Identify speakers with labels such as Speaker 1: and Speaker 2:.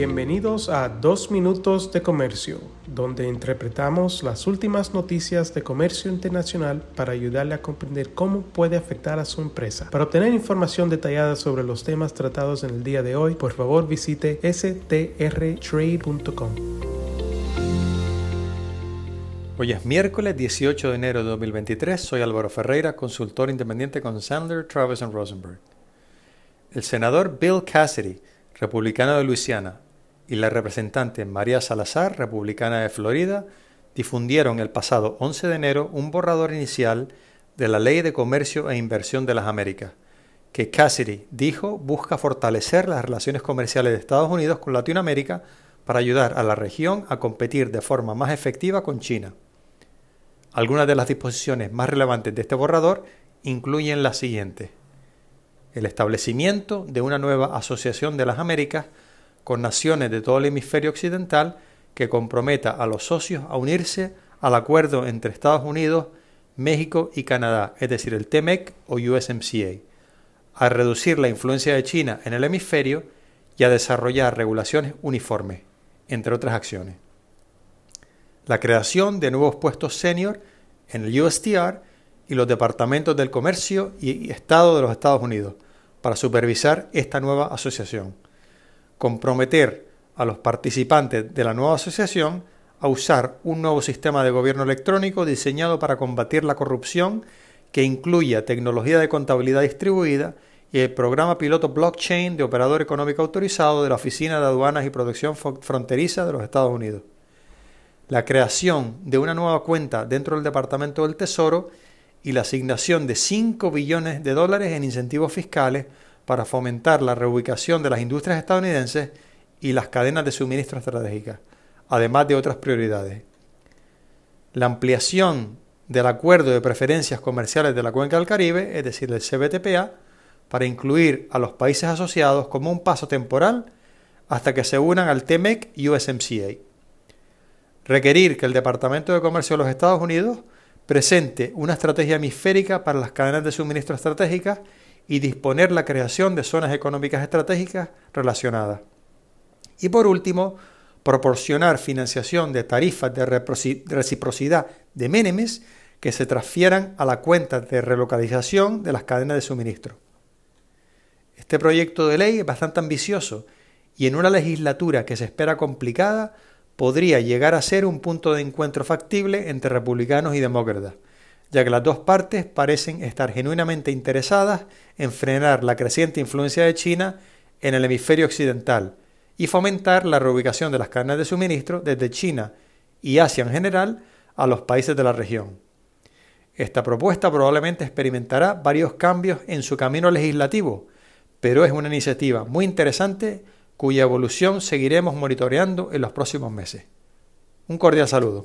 Speaker 1: Bienvenidos a Dos Minutos de Comercio, donde interpretamos las últimas noticias de comercio internacional para ayudarle a comprender cómo puede afectar a su empresa. Para obtener información detallada sobre los temas tratados en el día de hoy, por favor visite strtrade.com.
Speaker 2: Hoy es miércoles 18 de enero de 2023. Soy Álvaro Ferreira, consultor independiente con Sandler, Travis Rosenberg. El senador Bill Cassidy, republicano de Luisiana, y la representante María Salazar, republicana de Florida, difundieron el pasado 11 de enero un borrador inicial de la Ley de Comercio e Inversión de las Américas, que Cassidy dijo busca fortalecer las relaciones comerciales de Estados Unidos con Latinoamérica para ayudar a la región a competir de forma más efectiva con China. Algunas de las disposiciones más relevantes de este borrador incluyen las siguientes. El establecimiento de una nueva Asociación de las Américas con naciones de todo el hemisferio occidental que comprometa a los socios a unirse al acuerdo entre Estados Unidos, México y Canadá, es decir, el TEMEC o USMCA, a reducir la influencia de China en el hemisferio y a desarrollar regulaciones uniformes, entre otras acciones la creación de nuevos puestos senior en el USTR y los departamentos del comercio y Estado de los Estados Unidos para supervisar esta nueva asociación. Comprometer a los participantes de la nueva asociación a usar un nuevo sistema de gobierno electrónico diseñado para combatir la corrupción que incluya tecnología de contabilidad distribuida y el programa piloto blockchain de operador económico autorizado de la Oficina de Aduanas y Protección Fronteriza de los Estados Unidos. La creación de una nueva cuenta dentro del Departamento del Tesoro y la asignación de 5 billones de dólares en incentivos fiscales para fomentar la reubicación de las industrias estadounidenses y las cadenas de suministro estratégicas, además de otras prioridades. La ampliación del acuerdo de preferencias comerciales de la Cuenca del Caribe, es decir, el CBTPA, para incluir a los países asociados como un paso temporal hasta que se unan al TEMEC y USMCA requerir que el Departamento de Comercio de los Estados Unidos presente una estrategia hemisférica para las cadenas de suministro estratégicas y disponer la creación de zonas económicas estratégicas relacionadas. Y por último, proporcionar financiación de tarifas de reciprocidad de Menemes que se transfieran a la cuenta de relocalización de las cadenas de suministro. Este proyecto de ley es bastante ambicioso y en una legislatura que se espera complicada podría llegar a ser un punto de encuentro factible entre republicanos y demócratas, ya que las dos partes parecen estar genuinamente interesadas en frenar la creciente influencia de China en el hemisferio occidental y fomentar la reubicación de las cadenas de suministro desde China y Asia en general a los países de la región. Esta propuesta probablemente experimentará varios cambios en su camino legislativo, pero es una iniciativa muy interesante cuya evolución seguiremos monitoreando en los próximos meses. Un cordial saludo.